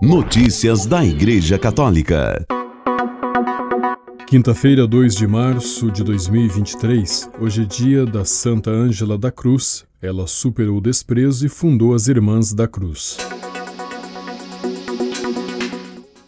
Notícias da Igreja Católica. Quinta-feira, 2 de março de 2023, hoje é dia da Santa Ângela da Cruz. Ela superou o desprezo e fundou as Irmãs da Cruz.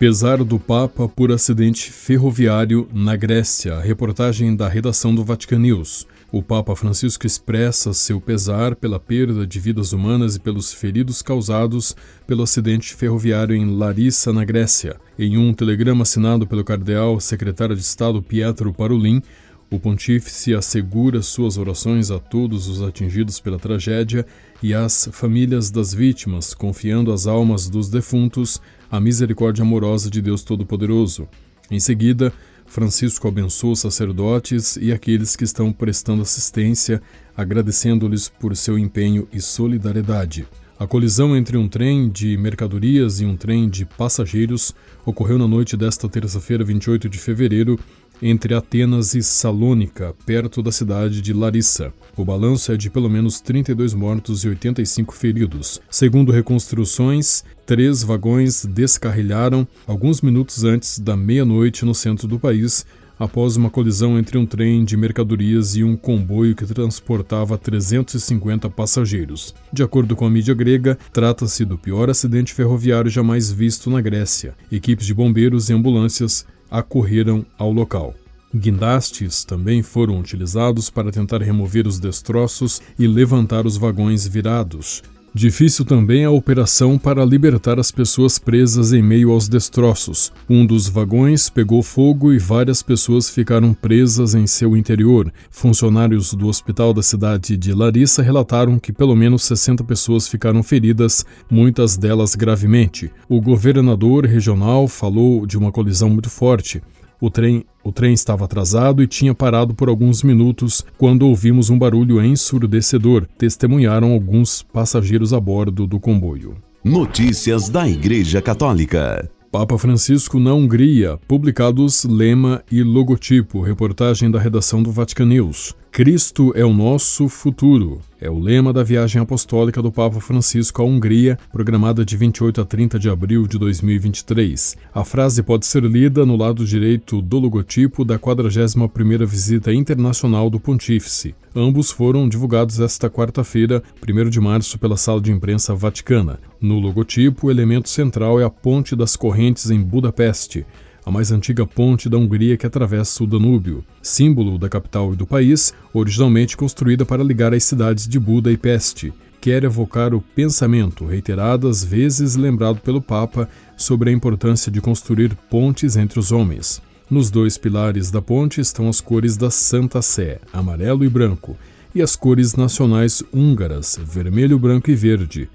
Pesar do Papa por acidente ferroviário na Grécia. Reportagem da redação do Vatican News. O Papa Francisco expressa seu pesar pela perda de vidas humanas e pelos feridos causados pelo acidente ferroviário em Larissa, na Grécia. Em um telegrama assinado pelo cardeal secretário de Estado Pietro Parolin, o pontífice assegura suas orações a todos os atingidos pela tragédia e às famílias das vítimas, confiando as almas dos defuntos à misericórdia amorosa de Deus Todo-Poderoso. Em seguida, Francisco abençoa os sacerdotes e aqueles que estão prestando assistência, agradecendo-lhes por seu empenho e solidariedade. A colisão entre um trem de mercadorias e um trem de passageiros ocorreu na noite desta terça-feira, 28 de fevereiro, entre Atenas e Salônica, perto da cidade de Larissa. O balanço é de pelo menos 32 mortos e 85 feridos. Segundo reconstruções, três vagões descarrilharam alguns minutos antes da meia-noite no centro do país, após uma colisão entre um trem de mercadorias e um comboio que transportava 350 passageiros. De acordo com a mídia grega, trata-se do pior acidente ferroviário jamais visto na Grécia. Equipes de bombeiros e ambulâncias acorreram ao local. Guindastes também foram utilizados para tentar remover os destroços e levantar os vagões virados. Difícil também a operação para libertar as pessoas presas em meio aos destroços. Um dos vagões pegou fogo e várias pessoas ficaram presas em seu interior. Funcionários do hospital da cidade de Larissa relataram que pelo menos 60 pessoas ficaram feridas, muitas delas gravemente. O governador regional falou de uma colisão muito forte. O trem, o trem estava atrasado e tinha parado por alguns minutos quando ouvimos um barulho ensurdecedor, testemunharam alguns passageiros a bordo do comboio. Notícias da Igreja Católica. Papa Francisco na Hungria, publicados lema e logotipo, reportagem da redação do Vatican News. Cristo é o nosso futuro. É o lema da viagem apostólica do Papa Francisco à Hungria, programada de 28 a 30 de abril de 2023. A frase pode ser lida no lado direito do logotipo da 41ª visita internacional do Pontífice. Ambos foram divulgados esta quarta-feira, 1 de março, pela Sala de Imprensa Vaticana. No logotipo, o elemento central é a Ponte das Correntes em Budapeste a mais antiga ponte da Hungria que atravessa o Danúbio, símbolo da capital e do país, originalmente construída para ligar as cidades de Buda e Peste. Quer evocar o pensamento, reiteradas vezes lembrado pelo Papa, sobre a importância de construir pontes entre os homens. Nos dois pilares da ponte estão as cores da Santa Sé, amarelo e branco, e as cores nacionais húngaras, vermelho, branco e verde.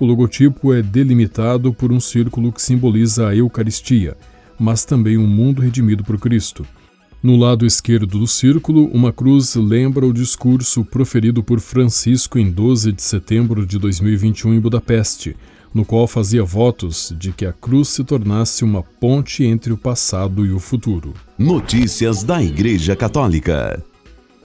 O logotipo é delimitado por um círculo que simboliza a Eucaristia, mas também um mundo redimido por Cristo. No lado esquerdo do círculo, uma cruz lembra o discurso proferido por Francisco em 12 de setembro de 2021 em Budapeste, no qual fazia votos de que a cruz se tornasse uma ponte entre o passado e o futuro. Notícias da Igreja Católica.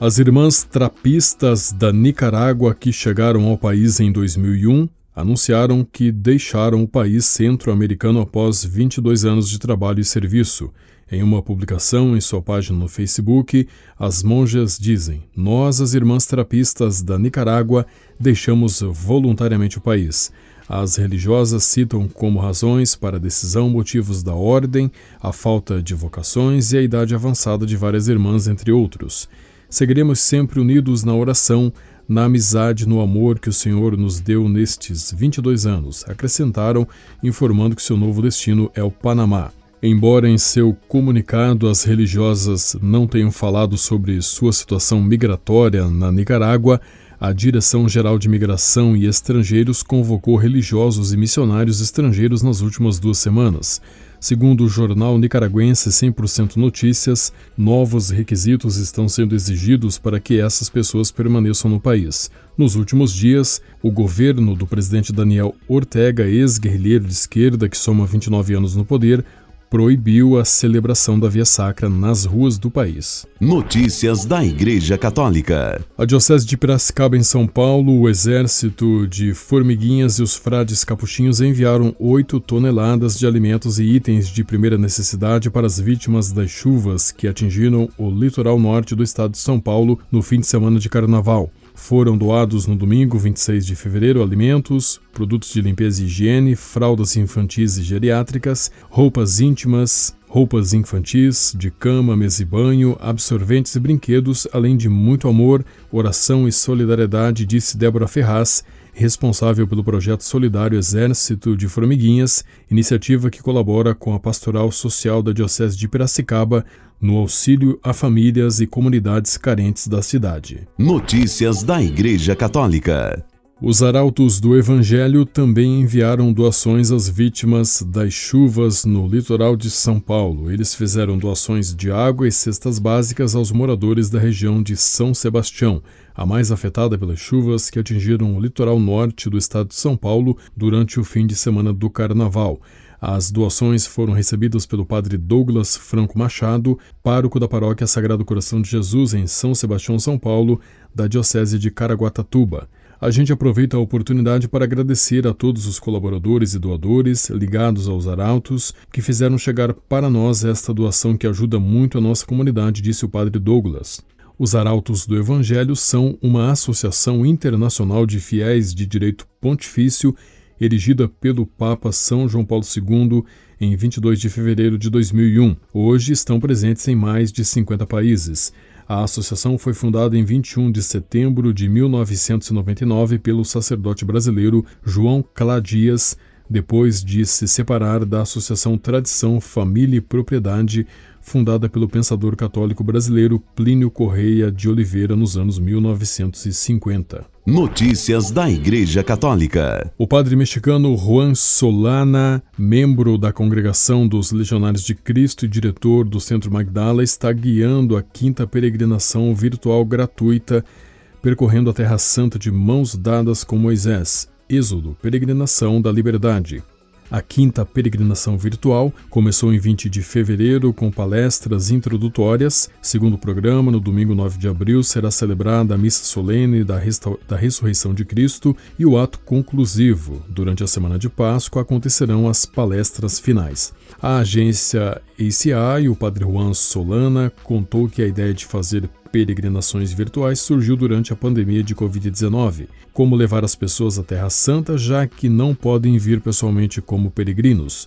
As irmãs trapistas da Nicarágua que chegaram ao país em 2001 anunciaram que deixaram o país centro-americano após 22 anos de trabalho e serviço. Em uma publicação em sua página no Facebook, as monjas dizem: Nós, as irmãs terapistas da Nicarágua, deixamos voluntariamente o país. As religiosas citam como razões para a decisão motivos da ordem, a falta de vocações e a idade avançada de várias irmãs, entre outros. Seguiremos sempre unidos na oração, na amizade, no amor que o Senhor nos deu nestes 22 anos, acrescentaram, informando que seu novo destino é o Panamá. Embora em seu comunicado as religiosas não tenham falado sobre sua situação migratória na Nicarágua, a Direção-Geral de Migração e Estrangeiros convocou religiosos e missionários estrangeiros nas últimas duas semanas. Segundo o jornal nicaragüense 100% Notícias, novos requisitos estão sendo exigidos para que essas pessoas permaneçam no país. Nos últimos dias, o governo do presidente Daniel Ortega, ex-guerrilheiro de esquerda que soma 29 anos no poder, proibiu a celebração da Via Sacra nas ruas do país. Notícias da Igreja Católica. A Diocese de Piracicaba, em São Paulo, o Exército de Formiguinhas e os frades capuchinhos enviaram 8 toneladas de alimentos e itens de primeira necessidade para as vítimas das chuvas que atingiram o litoral norte do estado de São Paulo no fim de semana de carnaval. Foram doados no domingo, 26 de fevereiro, alimentos, produtos de limpeza e higiene, fraldas infantis e geriátricas, roupas íntimas, roupas infantis, de cama, mesa e banho, absorventes e brinquedos, além de muito amor, oração e solidariedade, disse Débora Ferraz, responsável pelo projeto solidário Exército de Formiguinhas, iniciativa que colabora com a Pastoral Social da Diocese de Piracicaba no auxílio a famílias e comunidades carentes da cidade. Notícias da Igreja Católica. Os arautos do Evangelho também enviaram doações às vítimas das chuvas no litoral de São Paulo. Eles fizeram doações de água e cestas básicas aos moradores da região de São Sebastião, a mais afetada pelas chuvas que atingiram o litoral norte do estado de São Paulo durante o fim de semana do Carnaval. As doações foram recebidas pelo padre Douglas Franco Machado, pároco da paróquia Sagrado Coração de Jesus em São Sebastião, São Paulo, da Diocese de Caraguatatuba. A gente aproveita a oportunidade para agradecer a todos os colaboradores e doadores ligados aos Arautos que fizeram chegar para nós esta doação que ajuda muito a nossa comunidade, disse o padre Douglas. Os Arautos do Evangelho são uma associação internacional de fiéis de direito pontifício erigida pelo Papa São João Paulo II em 22 de fevereiro de 2001. Hoje estão presentes em mais de 50 países. A associação foi fundada em 21 de setembro de 1999 pelo sacerdote brasileiro João Caladias, depois de se separar da Associação Tradição, Família e Propriedade, fundada pelo pensador católico brasileiro Plínio Correia de Oliveira nos anos 1950. Notícias da Igreja Católica. O padre mexicano Juan Solana, membro da Congregação dos Legionários de Cristo e diretor do Centro Magdala, está guiando a quinta peregrinação virtual gratuita, percorrendo a Terra Santa de mãos dadas com Moisés. Êxodo, Peregrinação da Liberdade. A quinta peregrinação virtual começou em 20 de fevereiro com palestras introdutórias. Segundo o programa, no domingo 9 de abril será celebrada a missa solene da, da ressurreição de Cristo e o ato conclusivo. Durante a semana de Páscoa acontecerão as palestras finais. A agência ACI e o padre Juan Solana contou que a ideia de fazer peregrinações virtuais surgiu durante a pandemia de Covid-19. Como levar as pessoas à Terra Santa, já que não podem vir pessoalmente como peregrinos?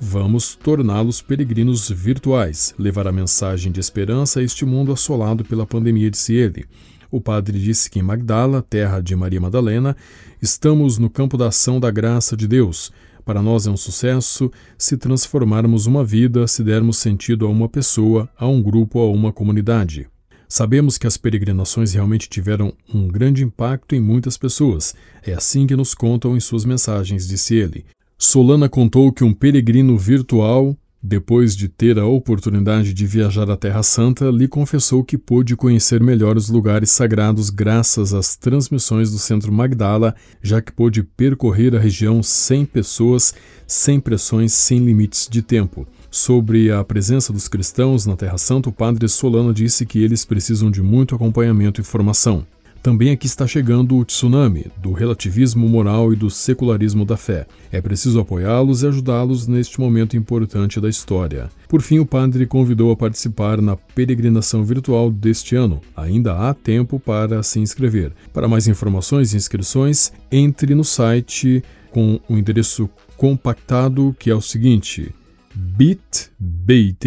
Vamos torná-los peregrinos virtuais, levar a mensagem de esperança a este mundo assolado pela pandemia, disse ele. O padre disse que em Magdala, terra de Maria Madalena, estamos no campo da ação da graça de Deus. Para nós é um sucesso se transformarmos uma vida, se dermos sentido a uma pessoa, a um grupo, a uma comunidade. Sabemos que as peregrinações realmente tiveram um grande impacto em muitas pessoas. É assim que nos contam em suas mensagens, disse ele. Solana contou que um peregrino virtual, depois de ter a oportunidade de viajar à Terra Santa, lhe confessou que pôde conhecer melhor os lugares sagrados graças às transmissões do Centro Magdala, já que pôde percorrer a região sem pessoas, sem pressões, sem limites de tempo. Sobre a presença dos cristãos na Terra Santa, o padre Solano disse que eles precisam de muito acompanhamento e formação. Também aqui está chegando o tsunami do relativismo moral e do secularismo da fé. É preciso apoiá-los e ajudá-los neste momento importante da história. Por fim, o padre convidou a participar na peregrinação virtual deste ano. Ainda há tempo para se inscrever. Para mais informações e inscrições, entre no site com o endereço compactado que é o seguinte: bit.ly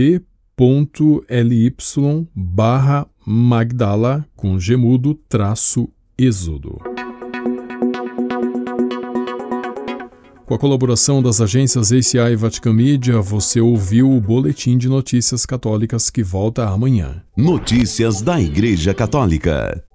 barra Magdala com gemudo traço êxodo. Com a colaboração das agências ACI e Vatican Media, você ouviu o Boletim de Notícias Católicas que volta amanhã. Notícias da Igreja Católica.